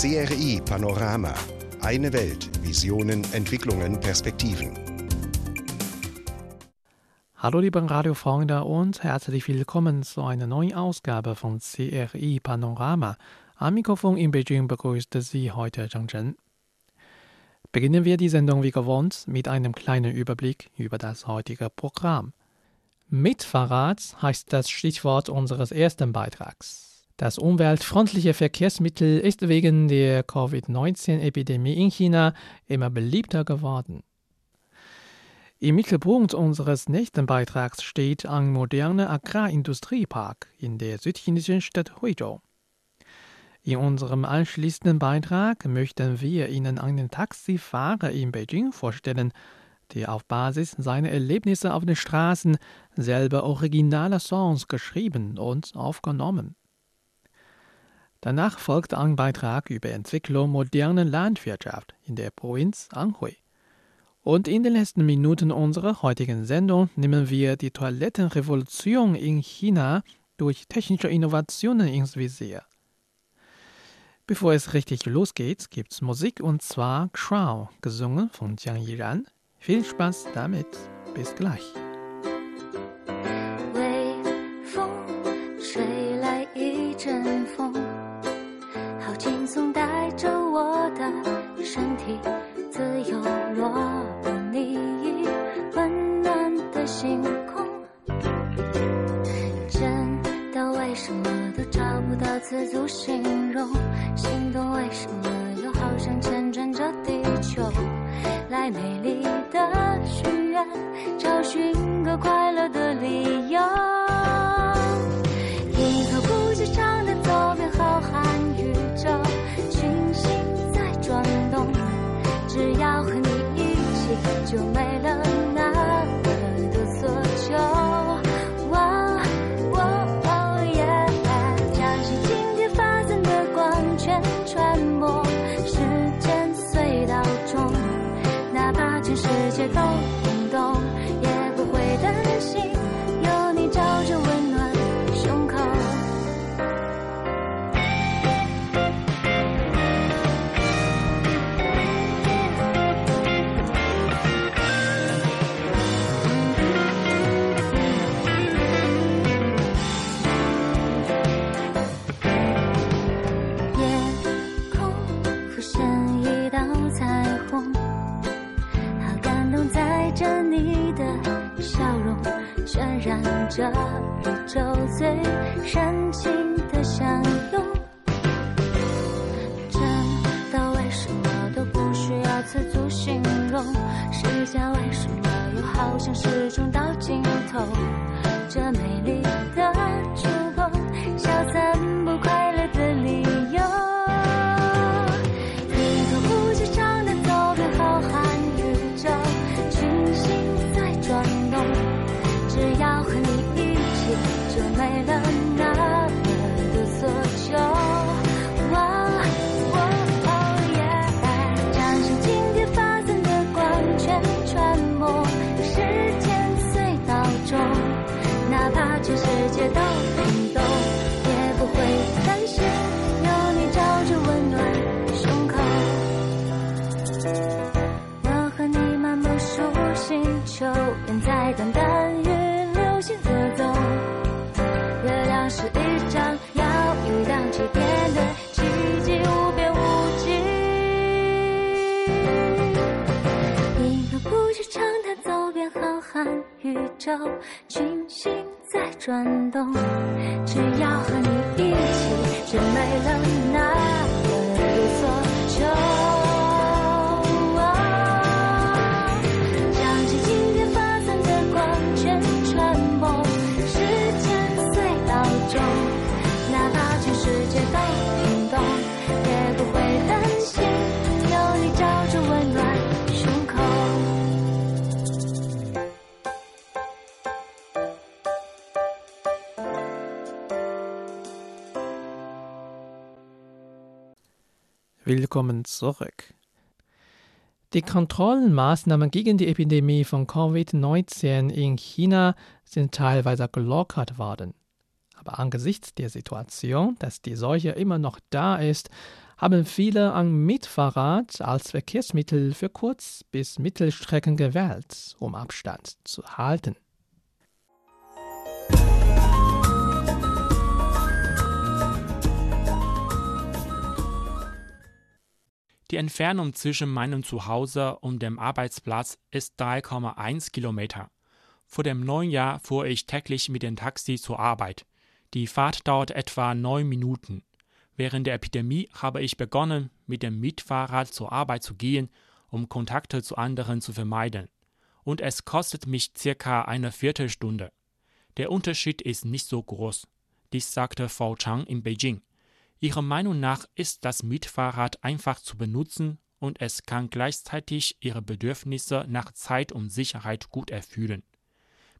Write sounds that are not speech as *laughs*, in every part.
CRI Panorama. Eine Welt. Visionen, Entwicklungen, Perspektiven. Hallo liebe Radiofreunde und herzlich willkommen zu einer neuen Ausgabe von CRI Panorama. Am Mikrofon in Beijing begrüßt Sie heute Zhang Chen. Beginnen wir die Sendung wie gewohnt mit einem kleinen Überblick über das heutige Programm. Mit Fahrrad heißt das Stichwort unseres ersten Beitrags. Das umweltfreundliche Verkehrsmittel ist wegen der Covid-19-Epidemie in China immer beliebter geworden. Im Mittelpunkt unseres nächsten Beitrags steht ein moderner Agrarindustriepark in der südchinesischen Stadt Huizhou. In unserem anschließenden Beitrag möchten wir Ihnen einen Taxifahrer in Beijing vorstellen, der auf Basis seiner Erlebnisse auf den Straßen selber originale Songs geschrieben und aufgenommen. Danach folgt ein Beitrag über Entwicklung moderner Landwirtschaft in der Provinz Anhui. Und in den letzten Minuten unserer heutigen Sendung nehmen wir die Toilettenrevolution in China durch technische Innovationen ins Visier. Bevor es richtig losgeht, gibt's Musik und zwar Crown, gesungen von Jiang Yiran. Viel Spaß damit. Bis gleich. 的身体词组形容？时间为什么又好像始终到尽头？这美丽的出口，消散不快宙，群星在转动，只要和你一起，就没了那么多所求。Willkommen zurück. Die Kontrollmaßnahmen gegen die Epidemie von Covid-19 in China sind teilweise gelockert worden. Aber angesichts der Situation, dass die Seuche immer noch da ist, haben viele ein Mietfahrrad als Verkehrsmittel für Kurz- bis Mittelstrecken gewählt, um Abstand zu halten. Die Entfernung zwischen meinem Zuhause und dem Arbeitsplatz ist 3,1 Kilometer. Vor dem neuen Jahr fuhr ich täglich mit dem Taxi zur Arbeit. Die Fahrt dauert etwa neun Minuten. Während der Epidemie habe ich begonnen, mit dem Mietfahrrad zur Arbeit zu gehen, um Kontakte zu anderen zu vermeiden. Und es kostet mich circa eine Viertelstunde. Der Unterschied ist nicht so groß. Dies sagte Frau Chang in Beijing. Ihrer Meinung nach ist das Mietfahrrad einfach zu benutzen und es kann gleichzeitig ihre Bedürfnisse nach Zeit und Sicherheit gut erfüllen.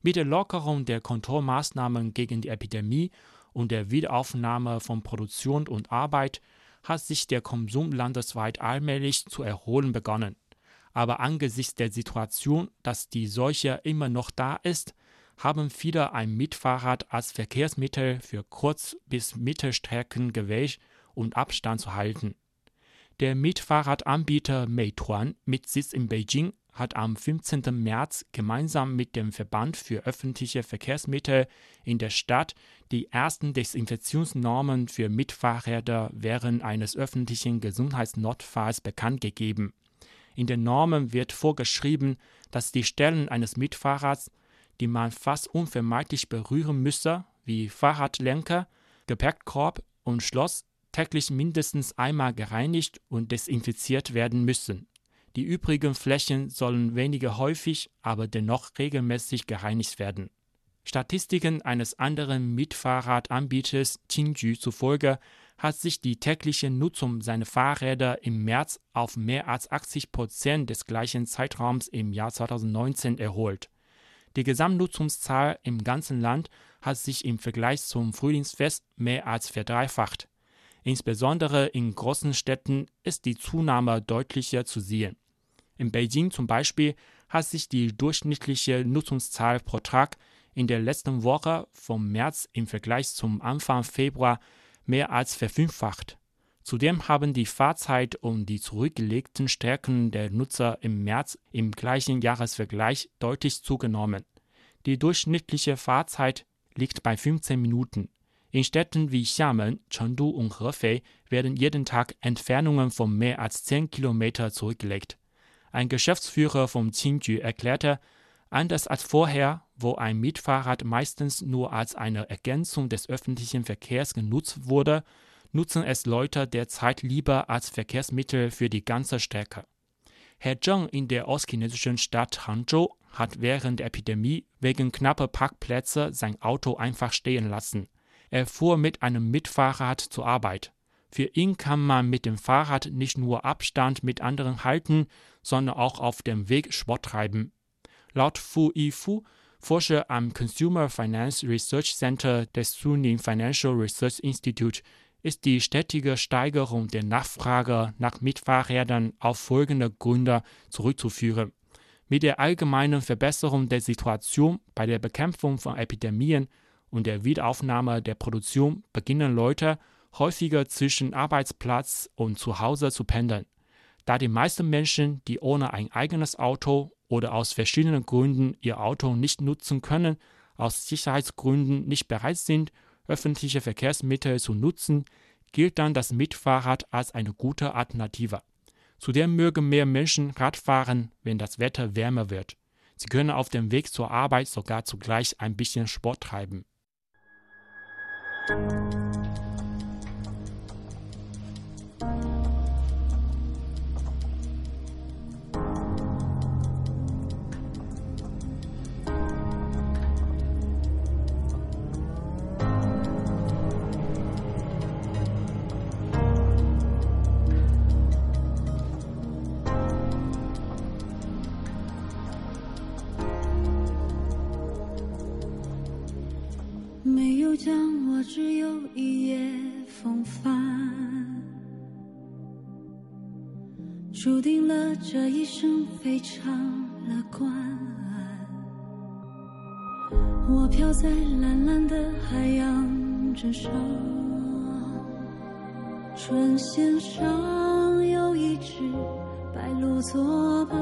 Mit der Lockerung der Kontrollmaßnahmen gegen die Epidemie und der Wiederaufnahme von Produktion und Arbeit hat sich der Konsum landesweit allmählich zu erholen begonnen. Aber angesichts der Situation, dass die Seuche immer noch da ist, haben viele ein Mietfahrrad als Verkehrsmittel für Kurz- bis Mittelstrecken gewählt, um Abstand zu halten. Der Mietfahrradanbieter Meituan mit Sitz in Beijing hat am 15. März gemeinsam mit dem Verband für öffentliche Verkehrsmittel in der Stadt die ersten Desinfektionsnormen für Mitfahrräder während eines öffentlichen Gesundheitsnotfalls bekannt gegeben. In den Normen wird vorgeschrieben, dass die Stellen eines Mitfahrrads die man fast unvermeidlich berühren müsse, wie Fahrradlenker, Gepäckkorb und Schloss, täglich mindestens einmal gereinigt und desinfiziert werden müssen. Die übrigen Flächen sollen weniger häufig, aber dennoch regelmäßig gereinigt werden. Statistiken eines anderen Mietfahrradanbieters Qingju zufolge hat sich die tägliche Nutzung seiner Fahrräder im März auf mehr als 80 Prozent des gleichen Zeitraums im Jahr 2019 erholt. Die Gesamtnutzungszahl im ganzen Land hat sich im Vergleich zum Frühlingsfest mehr als verdreifacht. Insbesondere in großen Städten ist die Zunahme deutlicher zu sehen. In Beijing zum Beispiel hat sich die durchschnittliche Nutzungszahl pro Tag in der letzten Woche vom März im Vergleich zum Anfang Februar mehr als verfünffacht. Zudem haben die Fahrzeit und die zurückgelegten Strecken der Nutzer im März im gleichen Jahresvergleich deutlich zugenommen. Die durchschnittliche Fahrzeit liegt bei 15 Minuten. In Städten wie Xiamen, Chengdu und Hefei werden jeden Tag Entfernungen von mehr als 10 Kilometer zurückgelegt. Ein Geschäftsführer vom Qingju erklärte, anders als vorher, wo ein Mietfahrrad meistens nur als eine Ergänzung des öffentlichen Verkehrs genutzt wurde, nutzen es Leute derzeit lieber als Verkehrsmittel für die ganze Strecke. Herr Zheng in der ostchinesischen Stadt Hangzhou hat während der Epidemie wegen knapper Parkplätze sein Auto einfach stehen lassen. Er fuhr mit einem Mitfahrrad zur Arbeit. Für ihn kann man mit dem Fahrrad nicht nur Abstand mit anderen halten, sondern auch auf dem Weg Sport treiben. Laut Fu Yifu, Forscher am Consumer Finance Research Center des Suning Financial Research Institute, ist die stetige Steigerung der Nachfrage nach Mitfahrrädern auf folgende Gründe zurückzuführen. Mit der allgemeinen Verbesserung der Situation bei der Bekämpfung von Epidemien und der Wiederaufnahme der Produktion beginnen Leute häufiger zwischen Arbeitsplatz und Zuhause zu pendeln. Da die meisten Menschen, die ohne ein eigenes Auto oder aus verschiedenen Gründen ihr Auto nicht nutzen können, aus Sicherheitsgründen nicht bereit sind öffentliche Verkehrsmittel zu nutzen, gilt dann das Mitfahrrad als eine gute Alternative. Zudem mögen mehr Menschen Rad fahren, wenn das Wetter wärmer wird. Sie können auf dem Weg zur Arbeit sogar zugleich ein bisschen Sport treiben. 注定了这一生非常乐观。我飘在蓝蓝的海洋之上，船舷上有一只白鹭作伴，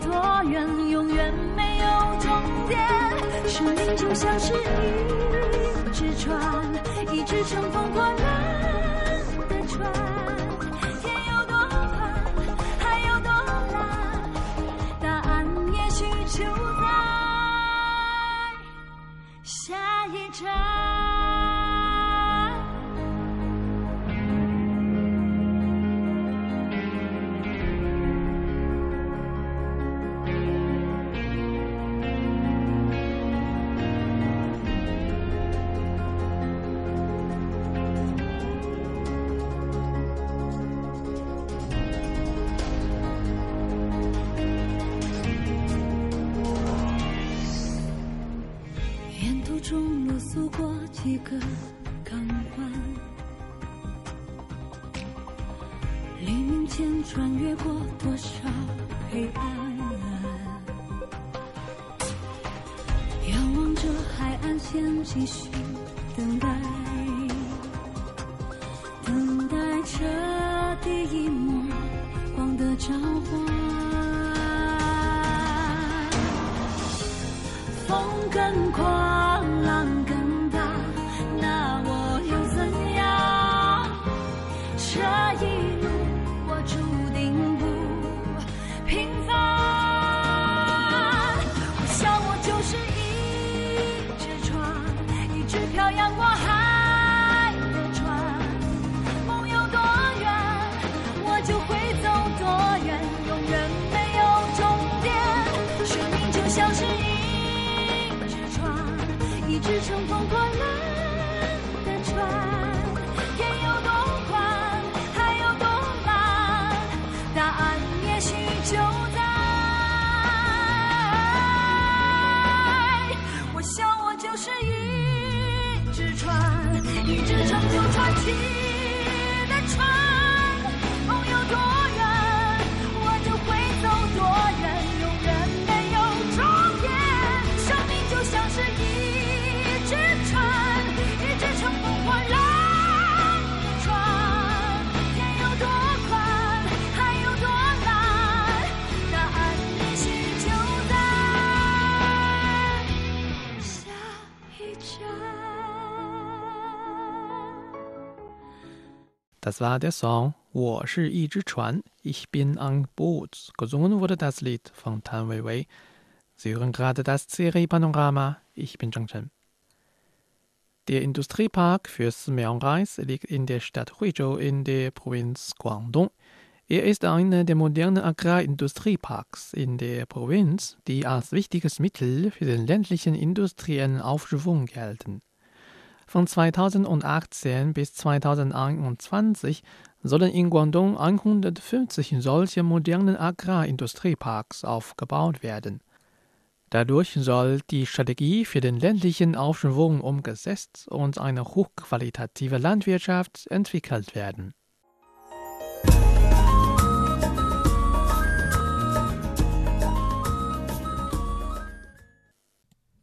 多远，永远没有终点。生命就像是一只船，一只乘风破浪的船。乘风破浪的船。天有多宽，海有多蓝，答案也许就在。我想我就是一只船，一只成就传奇 Das war der Song 我是一只船 Ich bin ein Boot. Gesungen wurde das Lied von Tan Weiwei. Sie hören gerade das Serie Panorama. Ich bin Zhang Chen. Der Industriepark für Smeonreis liegt in der Stadt Huizhou in der Provinz Guangdong. Er ist einer der modernen Agrarindustrieparks in der Provinz, die als wichtiges Mittel für den ländlichen industriellen Aufschwung gelten. Von 2018 bis 2021 sollen in Guangdong 150 solche modernen Agrarindustrieparks aufgebaut werden. Dadurch soll die Strategie für den ländlichen Aufschwung umgesetzt und eine hochqualitative Landwirtschaft entwickelt werden.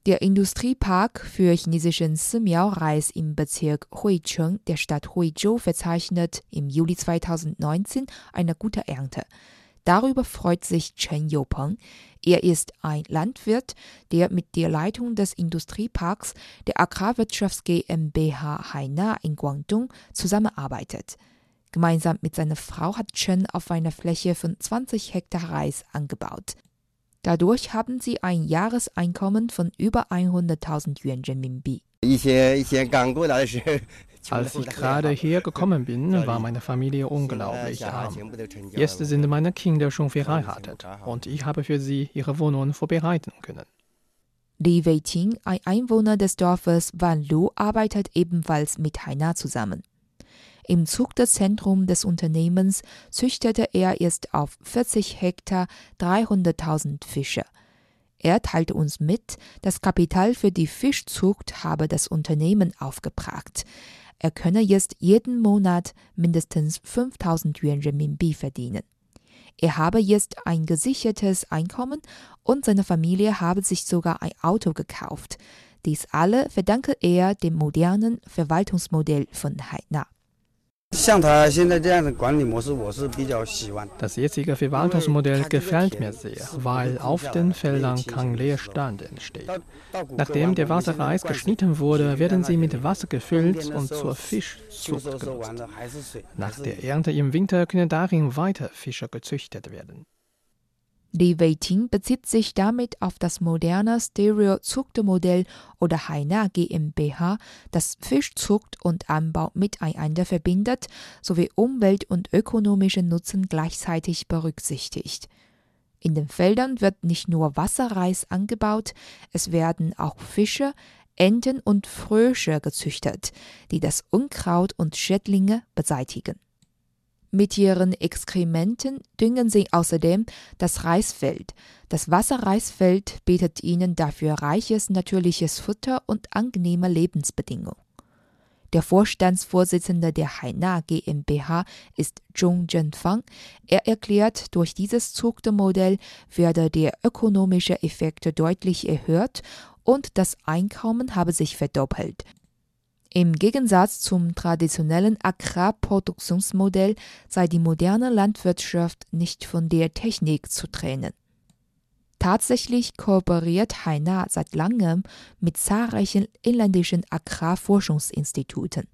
Der Industriepark für chinesischen Simiao-Reis im Bezirk Huicheng der Stadt Huizhou verzeichnet im Juli 2019 eine gute Ernte. Darüber freut sich Chen Youpeng. Er ist ein Landwirt, der mit der Leitung des Industrieparks der Agrarwirtschafts GmbH Haina in Guangdong zusammenarbeitet. Gemeinsam mit seiner Frau hat Chen auf einer Fläche von 20 Hektar Reis angebaut. Dadurch haben sie ein Jahreseinkommen von über 100.000 Yuan Renminbi. *laughs* Als ich gerade hier gekommen bin, war meine Familie unglaublich arm. Jetzt sind meine Kinder schon verheiratet und ich habe für sie ihre Wohnungen vorbereiten können. Li Weiqing, ein Einwohner des Dorfes Wanlu, arbeitet ebenfalls mit Haina zusammen. Im Zuchtzentrum des Unternehmens züchtete er jetzt auf 40 Hektar 300.000 Fische. Er teilte uns mit, das Kapital für die Fischzucht habe das Unternehmen aufgebracht. Er könne jetzt jeden Monat mindestens 5000 Yuan Renminbi verdienen. Er habe jetzt ein gesichertes Einkommen und seine Familie habe sich sogar ein Auto gekauft. Dies alle verdanke er dem modernen Verwaltungsmodell von Haina. Das jetzige Verwaltungsmodell gefällt mir sehr, weil auf den Feldern kein Leerstand entsteht. Nachdem der Wasserreis geschnitten wurde, werden sie mit Wasser gefüllt und zur Fischzucht genutzt. Nach der Ernte im Winter können darin weiter Fische gezüchtet werden. Li Weiting bezieht sich damit auf das moderne Stereo-Zuchtmodell oder Haina GmbH, das Fischzucht und Anbau miteinander verbindet sowie Umwelt- und ökonomischen Nutzen gleichzeitig berücksichtigt. In den Feldern wird nicht nur Wasserreis angebaut, es werden auch Fische, Enten und Frösche gezüchtet, die das Unkraut und Schädlinge beseitigen. Mit ihren Exkrementen düngen sie außerdem das Reisfeld. Das Wasserreisfeld bietet ihnen dafür reiches natürliches Futter und angenehme Lebensbedingungen. Der Vorstandsvorsitzende der Haina GmbH ist Zhong Zhenfang. Er erklärt, durch dieses Zuchtmodell werde der ökonomische Effekt deutlich erhöht und das Einkommen habe sich verdoppelt. Im Gegensatz zum traditionellen Agrarproduktionsmodell sei die moderne Landwirtschaft nicht von der Technik zu trennen. Tatsächlich kooperiert Haina seit langem mit zahlreichen inländischen Agrarforschungsinstituten.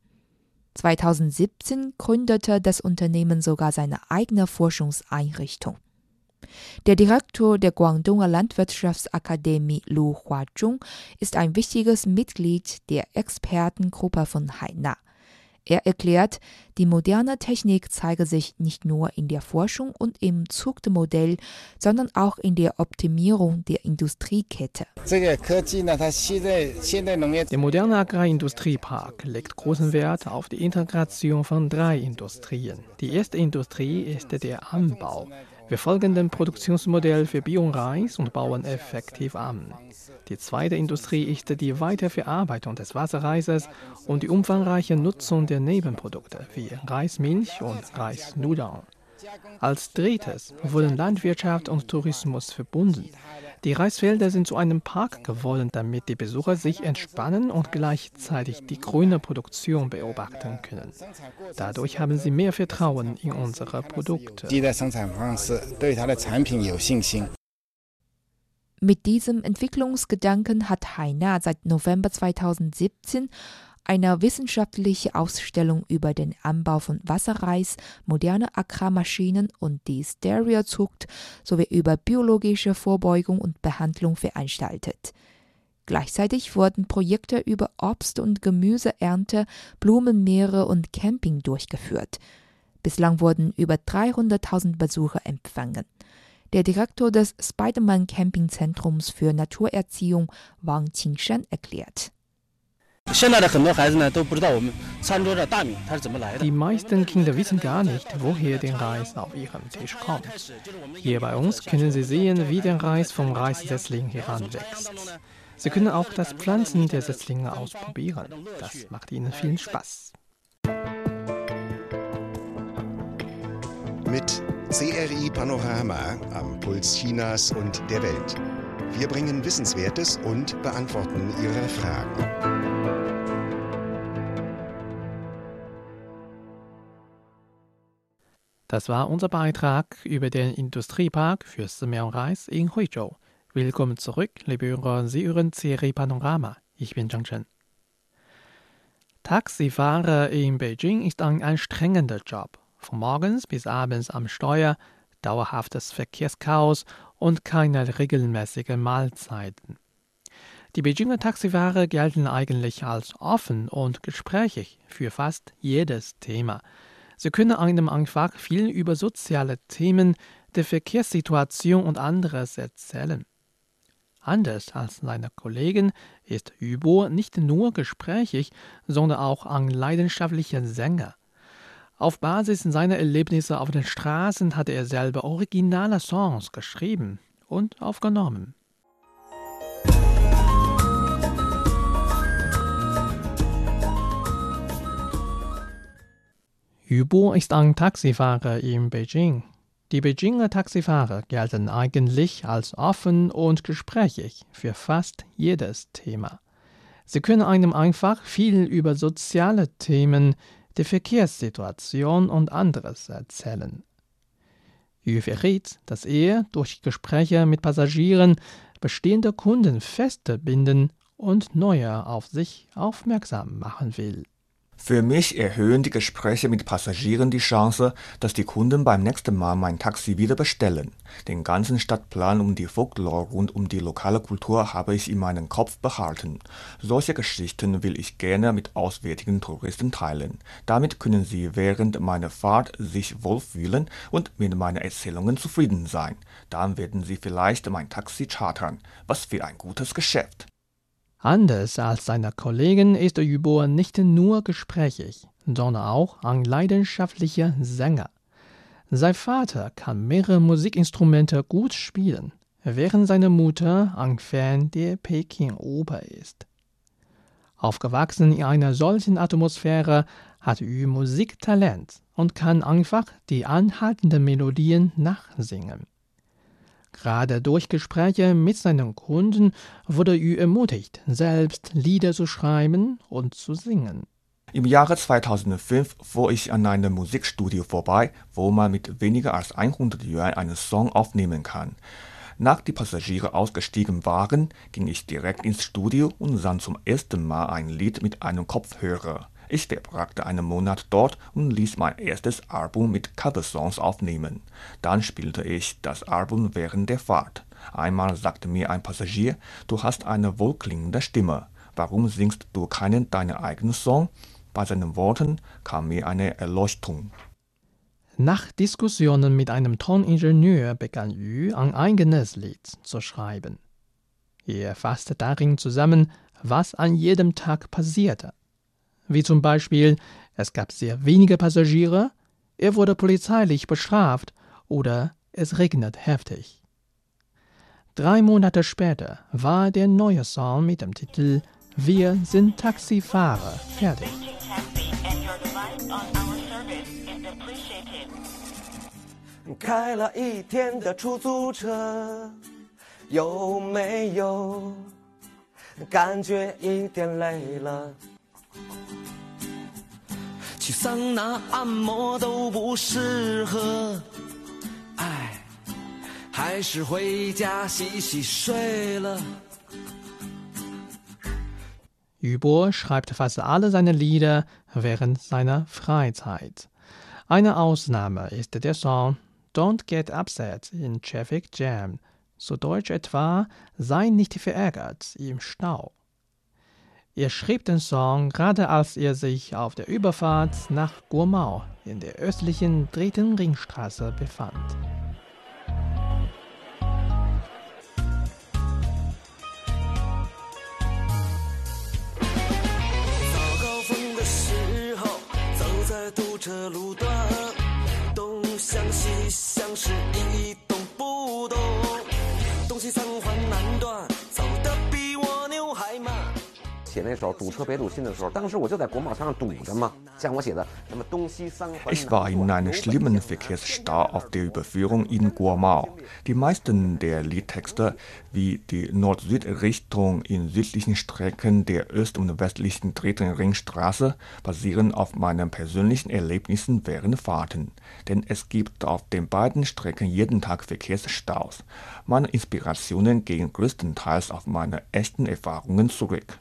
2017 gründete das Unternehmen sogar seine eigene Forschungseinrichtung. Der Direktor der Guangdonger Landwirtschaftsakademie Lu Huazhong ist ein wichtiges Mitglied der Expertengruppe von Haina. Er erklärt, die moderne Technik zeige sich nicht nur in der Forschung und im Zuchtmodell, sondern auch in der Optimierung der Industriekette. Der moderne Agrarindustriepark legt großen Wert auf die Integration von drei Industrien. Die erste Industrie ist der Anbau. Wir folgen dem Produktionsmodell für Bioreis und bauen effektiv an. Die zweite Industrie ist die Weiterverarbeitung des Wasserreises und die umfangreiche Nutzung der Nebenprodukte wie Reismilch und Reisnudeln. Als drittes wurden Landwirtschaft und Tourismus verbunden. Die Reisfelder sind zu einem Park geworden, damit die Besucher sich entspannen und gleichzeitig die grüne Produktion beobachten können. Dadurch haben sie mehr Vertrauen in unsere Produkte. Mit diesem Entwicklungsgedanken hat Haina seit November 2017 eine wissenschaftliche Ausstellung über den Anbau von Wasserreis, moderne Agrarmaschinen und die Stereozucht sowie über biologische Vorbeugung und Behandlung veranstaltet. Gleichzeitig wurden Projekte über Obst- und Gemüseernte, Blumenmeere und Camping durchgeführt. Bislang wurden über 300.000 Besucher empfangen. Der Direktor des Spiderman Campingzentrums für Naturerziehung Wang Qingshan erklärt. Die meisten Kinder wissen gar nicht, woher der Reis auf ihrem Tisch kommt. Hier bei uns können sie sehen, wie der Reis vom Reissetzling heranwächst. Sie können auch das Pflanzen der Setzlinge ausprobieren. Das macht ihnen viel Spaß. Mit CRI Panorama am Puls Chinas und der Welt. Wir bringen Wissenswertes und beantworten Ihre Fragen. Das war unser Beitrag über den Industriepark für Reis in Huizhou. Willkommen zurück, liebe Hörer, Sie hören CRI Panorama. Ich bin Zhang Chen. Taxifahrer in Beijing ist ein anstrengender Job. Von morgens bis abends am Steuer, dauerhaftes Verkehrschaos und keine regelmäßigen Mahlzeiten. Die Beijinger Taxifahrer gelten eigentlich als offen und gesprächig für fast jedes Thema. Sie können einem einfach viel über soziale Themen, die Verkehrssituation und anderes erzählen. Anders als seine Kollegen ist Yubo nicht nur gesprächig, sondern auch ein leidenschaftlicher Sänger. Auf Basis seiner Erlebnisse auf den Straßen hat er selber originale Songs geschrieben und aufgenommen. Yubo ist ein Taxifahrer in Beijing. Die Beijinger Taxifahrer gelten eigentlich als offen und gesprächig für fast jedes Thema. Sie können einem einfach viel über soziale Themen, die Verkehrssituation und anderes erzählen. Yu verriet, dass er durch Gespräche mit Passagieren bestehende Kunden feste binden und neue auf sich aufmerksam machen will. Für mich erhöhen die Gespräche mit Passagieren die Chance, dass die Kunden beim nächsten Mal mein Taxi wieder bestellen. Den ganzen Stadtplan und die Folklore rund um die lokale Kultur habe ich in meinem Kopf behalten. Solche Geschichten will ich gerne mit auswärtigen Touristen teilen. Damit können sie während meiner Fahrt sich wohlfühlen und mit meinen Erzählungen zufrieden sein. Dann werden sie vielleicht mein Taxi chartern. Was für ein gutes Geschäft. Anders als seine Kollegen ist Yubo nicht nur gesprächig, sondern auch ein leidenschaftlicher Sänger. Sein Vater kann mehrere Musikinstrumente gut spielen, während seine Mutter ein Fan der Peking-Oper ist. Aufgewachsen in einer solchen Atmosphäre hat Yu Musiktalent und kann einfach die anhaltenden Melodien nachsingen. Gerade durch Gespräche mit seinen Kunden wurde Yu ermutigt, selbst Lieder zu schreiben und zu singen. Im Jahre 2005 fuhr ich an einem Musikstudio vorbei, wo man mit weniger als 100 Yuan einen Song aufnehmen kann. Nach die Passagiere ausgestiegen waren, ging ich direkt ins Studio und sang zum ersten Mal ein Lied mit einem Kopfhörer. Ich verbrachte einen Monat dort und ließ mein erstes Album mit Coversongs aufnehmen. Dann spielte ich das Album während der Fahrt. Einmal sagte mir ein Passagier, du hast eine wohlklingende Stimme. Warum singst du keinen deiner eigenen Song? Bei seinen Worten kam mir eine Erleuchtung. Nach Diskussionen mit einem Toningenieur begann Yu ein eigenes Lied zu schreiben. Er fasste darin zusammen, was an jedem Tag passierte wie zum Beispiel es gab sehr wenige Passagiere, er wurde polizeilich bestraft oder es regnet heftig. Drei Monate später war der neue Song mit dem Titel Wir sind Taxifahrer fertig. Kai. 去桑拿按摩都不适合，哎，还是回家洗洗睡了。Yubo schreibt fast alle seine Lieder während seiner Freizeit. Eine Ausnahme ist der Song Don't Get Upset in Traffic Jam, so deutsch etwa Sei nicht verärgert im Stau. Er schrieb den Song gerade als er sich auf der Überfahrt nach Guomao in der östlichen dritten Ringstraße befand. 写那首堵车别堵心的时候，当时我就在国贸上堵着嘛，像我写的什么东西三环。Ich war in einem schlimmen Verkehrsstau auf der Überführung in Guomao. Die meisten der Liedtexte, wie die Nord-Süd-Richtung in südlichen Strecken der öst- und westlichen dritten Ringstraße, basieren auf meinen persönlichen Erlebnissen während Fahrten. Denn es gibt auf den beiden Strecken jeden Tag Verkehrsstaus. Meine Inspirationen gehen größtenteils auf meine echten Erfahrungen zurück.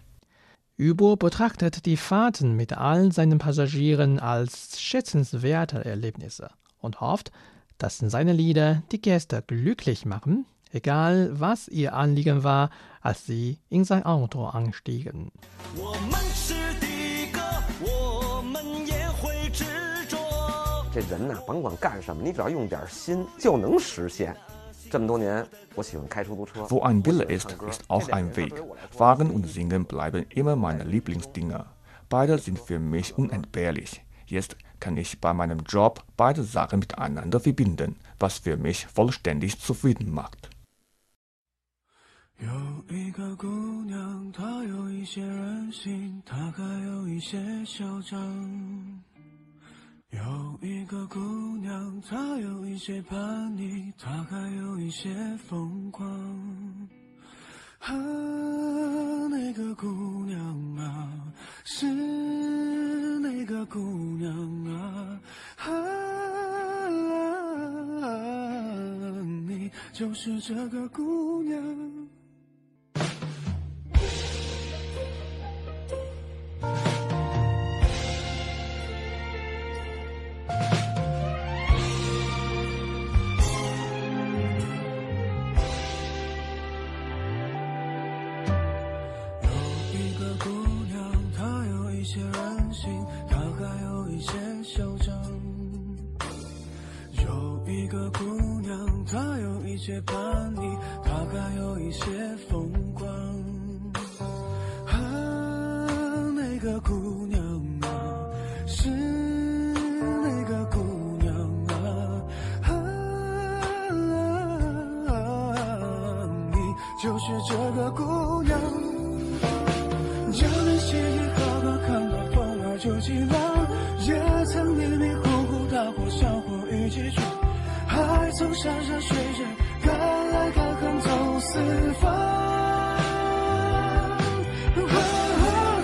Yubo betrachtet die Fahrten mit all seinen Passagieren als schätzenswerte Erlebnisse und hofft, dass seine Lieder die Gäste glücklich machen, egal was ihr Anliegen war, als sie in sein Auto anstiegen. *laughs* 我们是的哥，我们也会执着。这人呐，甭管干什么，你只要用点心，就能实现。这么多年，我喜欢开出租车。 Wo ein Wille ist, ist auch ein Weg. Fahren und Singen bleiben immer meine Lieblingsdinger. Beide sind für mich unentbehrlich. Jetzt kann ich bei meinem Job beide Sachen miteinander verbinden, was für mich vollständig zufrieden macht. 有一个姑娘，她有一些任性，她还有一些嚣张。 有一个姑娘，她有一些叛逆，她还有一些疯狂。啊，那个姑娘啊，是那个姑娘啊，啊，你就是这个姑娘。有一些叛逆，她还有一些风光。啊，那个姑娘啊，是那个姑娘啊，啊，你就是这个姑娘。江南细雨好好看到风儿就起浪，也曾迷迷糊糊大火小火一起闯，还曾山山水水四方。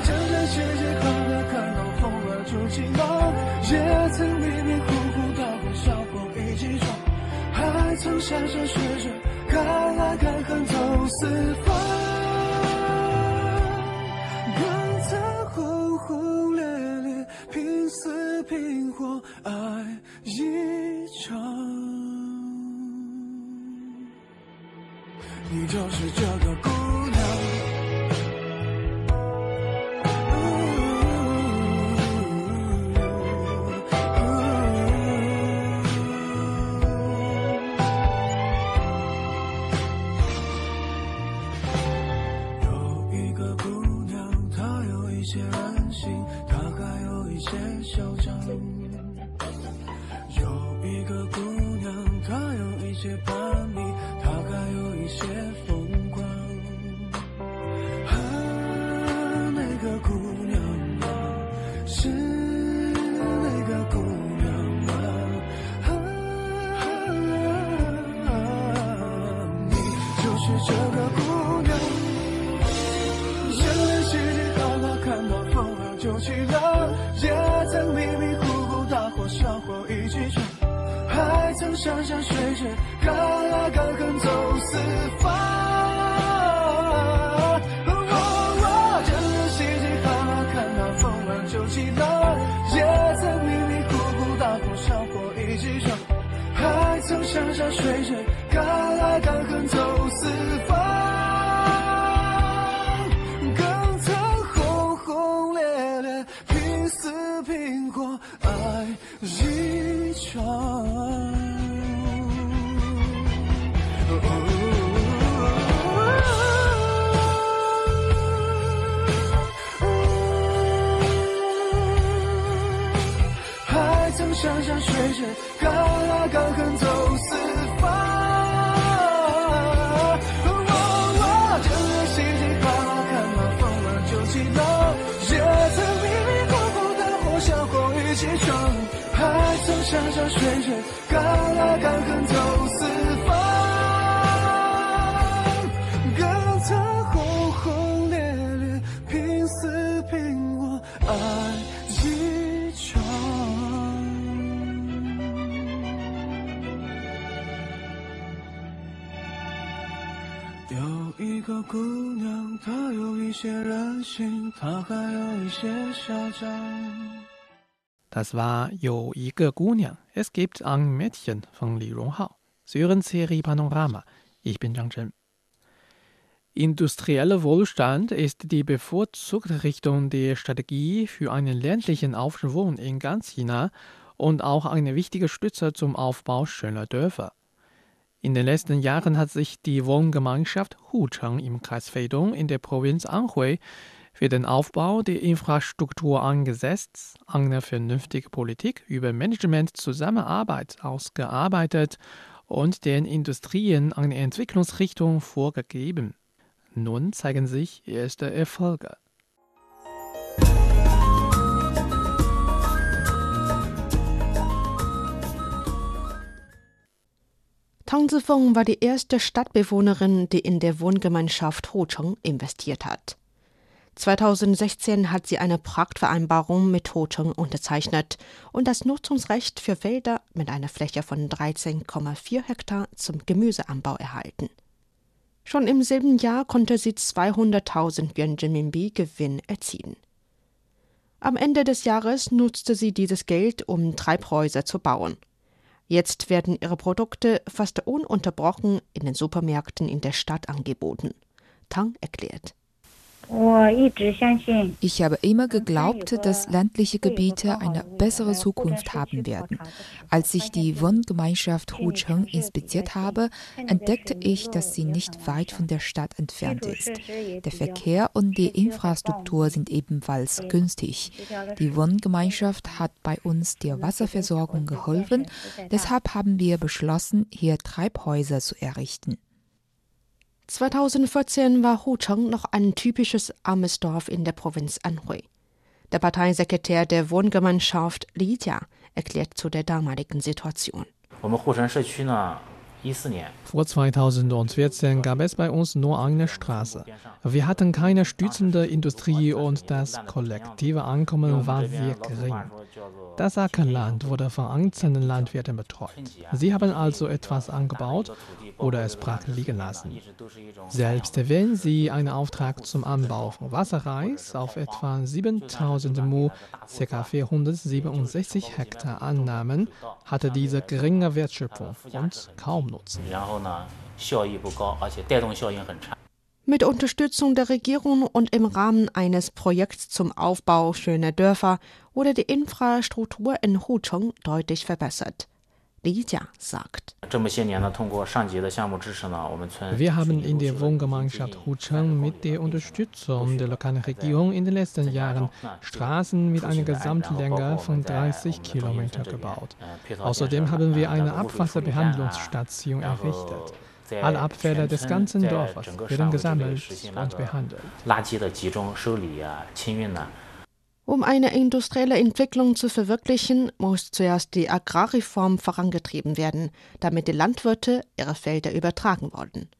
江南细雨好？好？看到风儿就起浪，也曾迷迷糊糊大火小火一起闯，还曾山山水水看来看恨走四方。这个姑娘。人类世界好好看到风儿就起浪，也曾迷迷糊糊大火小火一起闯，还曾山山水水敢爱敢恨走四方。哦人类世界好好看到风儿就起浪，也曾迷迷糊糊大火小火一起闯，还曾山山水水山山水水，敢爱敢恨走四方。更曾轰轰烈烈，拼死拼活爱一场。有一个姑娘，她有一些任性，她还有一些嚣张。Das war Ige 姑娘. Es gibt ein Mädchen von Li Ronghao. Sie hören Serie Panorama. Ich bin Zhang Chen. Industrieller Wohlstand ist die bevorzugte Richtung der Strategie für einen ländlichen Aufschwung in ganz China und auch eine wichtige Stütze zum Aufbau schöner Dörfer. In den letzten Jahren hat sich die Wohngemeinschaft Hucheng im Kreis Feidong in der Provinz Anhui für den Aufbau der Infrastruktur angesetzt, eine vernünftige Politik über Management-Zusammenarbeit ausgearbeitet und den Industrien eine Entwicklungsrichtung vorgegeben. Nun zeigen sich erste Erfolge. Tang Zifeng war die erste Stadtbewohnerin, die in der Wohngemeinschaft Hocheng investiert hat. 2016 hat sie eine Praktvereinbarung mit Hocheng unterzeichnet und das Nutzungsrecht für Felder mit einer Fläche von 13,4 Hektar zum Gemüseanbau erhalten. Schon im selben Jahr konnte sie 200.000 Yuan Renminbi Gewinn erzielen. Am Ende des Jahres nutzte sie dieses Geld, um Treibhäuser zu bauen. Jetzt werden ihre Produkte fast ununterbrochen in den Supermärkten in der Stadt angeboten. Tang erklärt. Ich habe immer geglaubt, dass ländliche Gebiete eine bessere Zukunft haben werden. Als ich die Wohngemeinschaft Hucheng inspiziert habe, entdeckte ich, dass sie nicht weit von der Stadt entfernt ist. Der Verkehr und die Infrastruktur sind ebenfalls günstig. Die Wohngemeinschaft hat bei uns der Wasserversorgung geholfen, deshalb haben wir beschlossen, hier Treibhäuser zu errichten. 2014 war Hucheng noch ein typisches armes Dorf in der Provinz Anhui. Der Parteisekretär der Wohngemeinschaft Li Jia erklärt zu der damaligen Situation. Vor 2014 gab es bei uns nur eine Straße. Wir hatten keine stützende Industrie und das kollektive Einkommen war sehr gering. Das Ackerland wurde von einzelnen Landwirten betreut. Sie haben also etwas angebaut oder es brach liegen lassen. Selbst wenn sie einen Auftrag zum Anbau von Wasserreis auf etwa 7000 Mu, ca. 467 Hektar annahmen, hatte diese geringe Wertschöpfung und kaum Nutzen. Mit Unterstützung der Regierung und im Rahmen eines Projekts zum Aufbau schöner Dörfer wurde die Infrastruktur in Hucheng deutlich verbessert. Li Jia sagt. Wir haben in der Wohngemeinschaft Hucheng mit der Unterstützung der lokalen Regierung in den letzten Jahren Straßen mit einer Gesamtlänge von 30 Kilometern gebaut. Außerdem haben wir eine Abwasserbehandlungsstation errichtet. Alle Abfälle des ganzen Dorfes werden gesammelt und behandelt. Um eine industrielle Entwicklung zu verwirklichen, muss zuerst die Agrarreform vorangetrieben werden, damit die Landwirte ihre Felder übertragen wollen.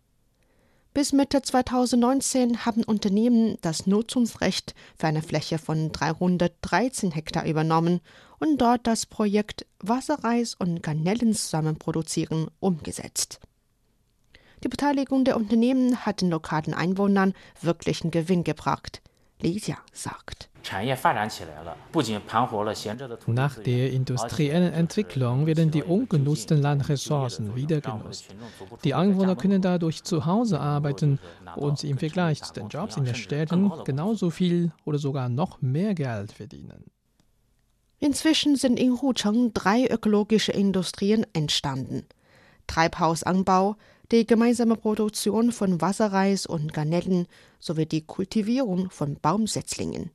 Bis Mitte 2019 haben Unternehmen das Nutzungsrecht für eine Fläche von 313 Hektar übernommen und dort das Projekt Wasserreis und Garnelen zusammen produzieren umgesetzt. Die Beteiligung der Unternehmen hat den lokalen Einwohnern wirklichen Gewinn gebracht. Li Jia sagt. Nach der industriellen Entwicklung werden die ungenutzten Landressourcen wieder genutzt. Die Einwohner können dadurch zu Hause arbeiten und im Vergleich zu den Jobs in den Städten genauso viel oder sogar noch mehr Geld verdienen. Inzwischen sind in Hucheng drei ökologische Industrien entstanden. Treibhausanbau, die gemeinsame Produktion von Wasserreis und Garnelen sowie die Kultivierung von Baumsetzlingen.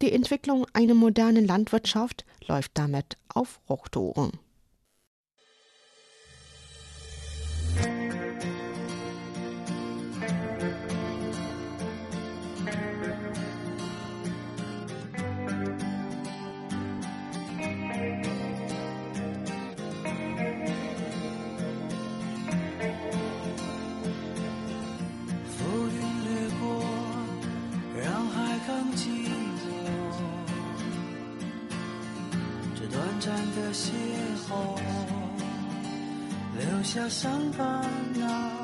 Die Entwicklung einer modernen Landwirtschaft läuft damit auf Hochtouren. 邂逅留下伤疤那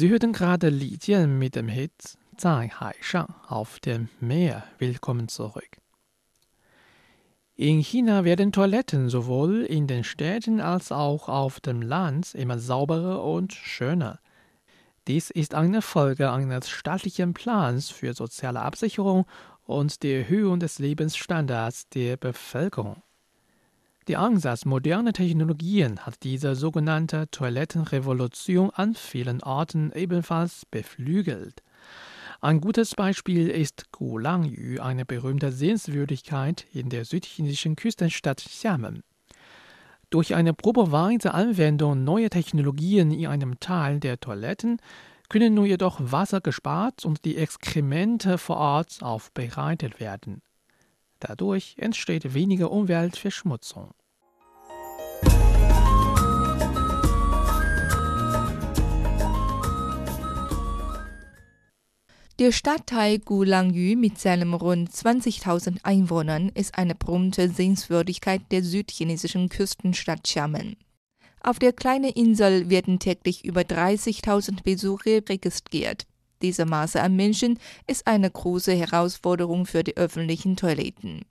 Sie hörten gerade Li Jian mit dem Hit Zai Hai Shang auf dem Meer. Willkommen zurück. In China werden Toiletten sowohl in den Städten als auch auf dem Land immer sauberer und schöner. Dies ist eine Folge eines staatlichen Plans für soziale Absicherung und die Erhöhung des Lebensstandards der Bevölkerung. Der Ansatz moderner Technologien hat diese sogenannte Toilettenrevolution an vielen Orten ebenfalls beflügelt. Ein gutes Beispiel ist Gulangyu, eine berühmte Sehenswürdigkeit in der südchinesischen Küstenstadt Xiamen. Durch eine probeweise Anwendung neuer Technologien in einem Teil der Toiletten können nun jedoch Wasser gespart und die Exkremente vor Ort aufbereitet werden. Dadurch entsteht weniger Umweltverschmutzung. Der Stadtteil Gulangyu mit seinen rund 20.000 Einwohnern ist eine berühmte Sehenswürdigkeit der südchinesischen Küstenstadt Xiamen. Auf der kleinen Insel werden täglich über 30.000 Besucher registriert. Diese Masse an Menschen ist eine große Herausforderung für die öffentlichen Toiletten.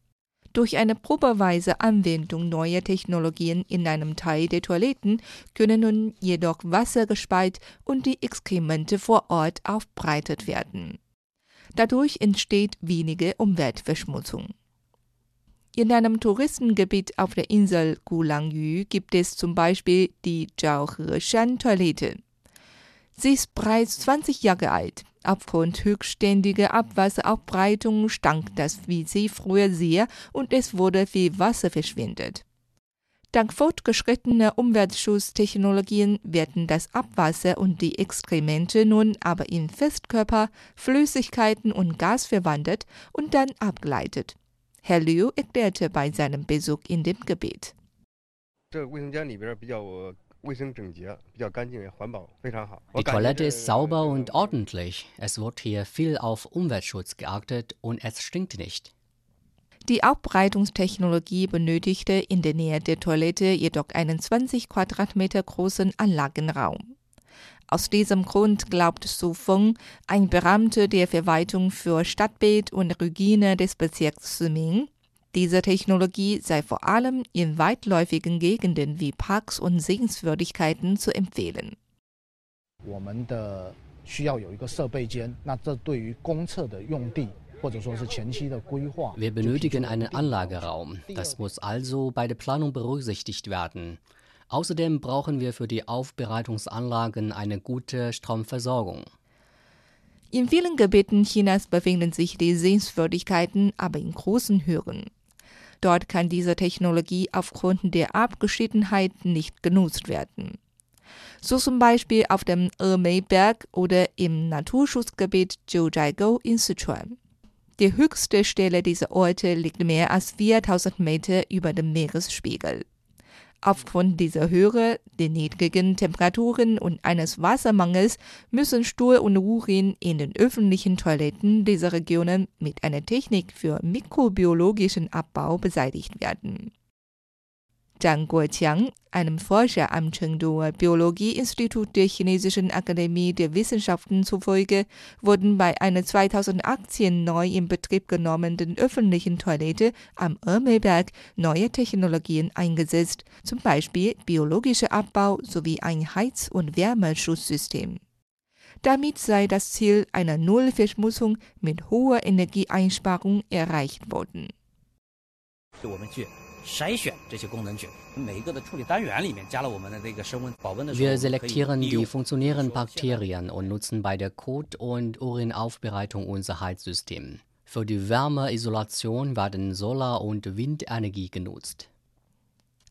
Durch eine probeweise Anwendung neuer Technologien in einem Teil der Toiletten können nun jedoch Wasser gespeit und die Exkremente vor Ort aufbereitet werden. Dadurch entsteht wenige Umweltverschmutzung. In einem Touristengebiet auf der Insel Gulangyu gibt es zum Beispiel die Zhaohe-Shan-Toilette. Sie ist bereits 20 Jahre alt. Aufgrund höchstständiger Abwasseraufbreitung stank das WC früher sehr und es wurde viel Wasser verschwendet. Dank fortgeschrittener Umweltschutztechnologien werden das Abwasser und die Exkremente nun aber in Festkörper, Flüssigkeiten und Gas verwandelt und dann abgeleitet. Herr Liu erklärte bei seinem Besuch in dem Gebiet. 这个卫生间里边比较 Die Toilette ist sauber und ordentlich. Es wird hier viel auf Umweltschutz geachtet und es stinkt nicht. Die Aufbereitungstechnologie benötigte in der Nähe der Toilette jedoch einen 20 Quadratmeter großen Anlagenraum. Aus diesem Grund glaubt Su Feng, ein Beamter der Verwaltung für Stadtbild und Regine des Bezirks Suming, diese Technologie sei vor allem in weitläufigen Gegenden wie Parks und Sehenswürdigkeiten zu empfehlen. Wir benötigen einen Anlageraum. Das muss also bei der Planung berücksichtigt werden. Außerdem brauchen wir für die Aufbereitungsanlagen eine gute Stromversorgung. In vielen Gebieten Chinas befinden sich die Sehenswürdigkeiten aber in großen Höhen. Dort kann diese Technologie aufgrund der Abgeschiedenheit nicht genutzt werden. So zum Beispiel auf dem Ermei-Berg oder im Naturschutzgebiet Jiuzhaigou in Sichuan. Die höchste Stelle dieser Orte liegt mehr als 4000 Meter über dem Meeresspiegel. Aufgrund dieser Höhe, der niedrigen Temperaturen und eines Wassermangels müssen Stuhl und Urin in den öffentlichen Toiletten dieser Regionen mit einer Technik für mikrobiologischen Abbau beseitigt werden. Zhang Guoqiang, einem Forscher am Chengduer Biologieinstitut der Chinesischen Akademie der Wissenschaften zufolge, wurden bei einer 2018 neu in Betrieb genommenen öffentlichen Toilette am Ermelberg neue Technologien eingesetzt, zum Beispiel biologischer Abbau sowie ein Heiz- und Wärmeschutzsystem. Damit sei das Ziel einer Nullverschmutzung mit hoher Energieeinsparung erreicht worden. Wir selektieren die funktionierenden Bakterien und nutzen bei der Kot- und Urinaufbereitung unser Heizsystem. Für die Wärmeisolation werden Solar- und Windenergie genutzt.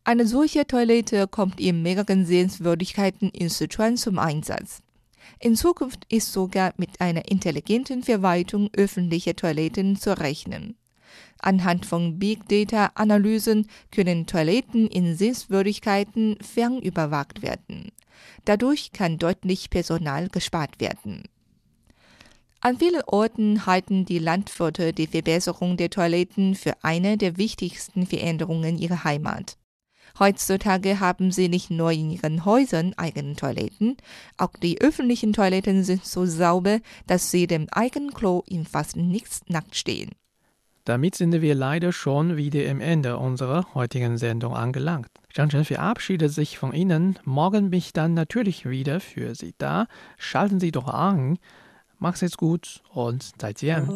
Eine solche Toilette kommt in mehreren Sehenswürdigkeiten in Sichuan zum Einsatz. In Zukunft ist sogar mit einer intelligenten Verwaltung öffentlicher Toiletten zu rechnen. Anhand von Big Data-Analysen können Toiletten in Sehenswürdigkeiten fernüberwacht werden. Dadurch kann deutlich Personal gespart werden. An vielen Orten halten die Landwirte die Verbesserung der Toiletten für eine der wichtigsten Veränderungen ihrer Heimat. Heutzutage haben sie nicht nur in ihren Häusern eigene Toiletten, auch die öffentlichen Toiletten sind so sauber, dass sie dem eigenen Klo im fast nichts nackt stehen. Damit sind wir leider schon wieder am Ende unserer heutigen Sendung angelangt. Zhang Chen verabschiedet sich von Ihnen. Morgen bin ich dann natürlich wieder für Sie da. Schalten Sie doch an. Macht's jetzt gut und seid ihr.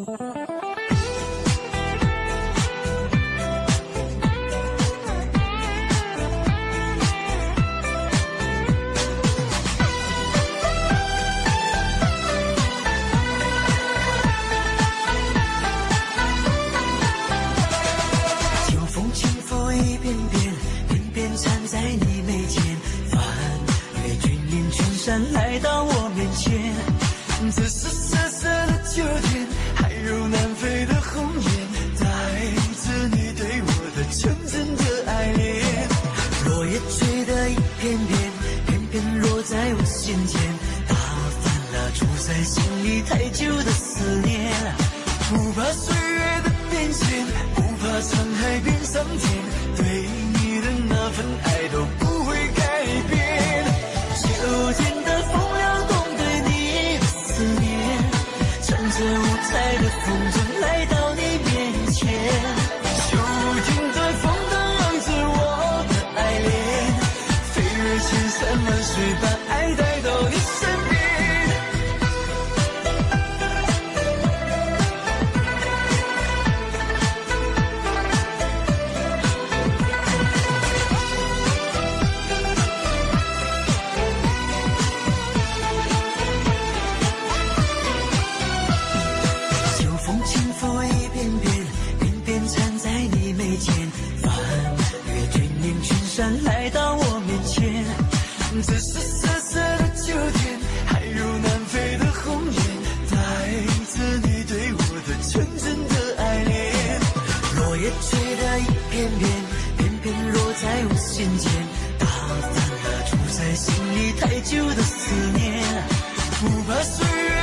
这是瑟瑟的秋天，还有南飞的鸿雁，带着你对我的纯真的爱恋。落叶吹得一片片，片片落在我心间，打散了住在心里太久的思念，不怕岁月。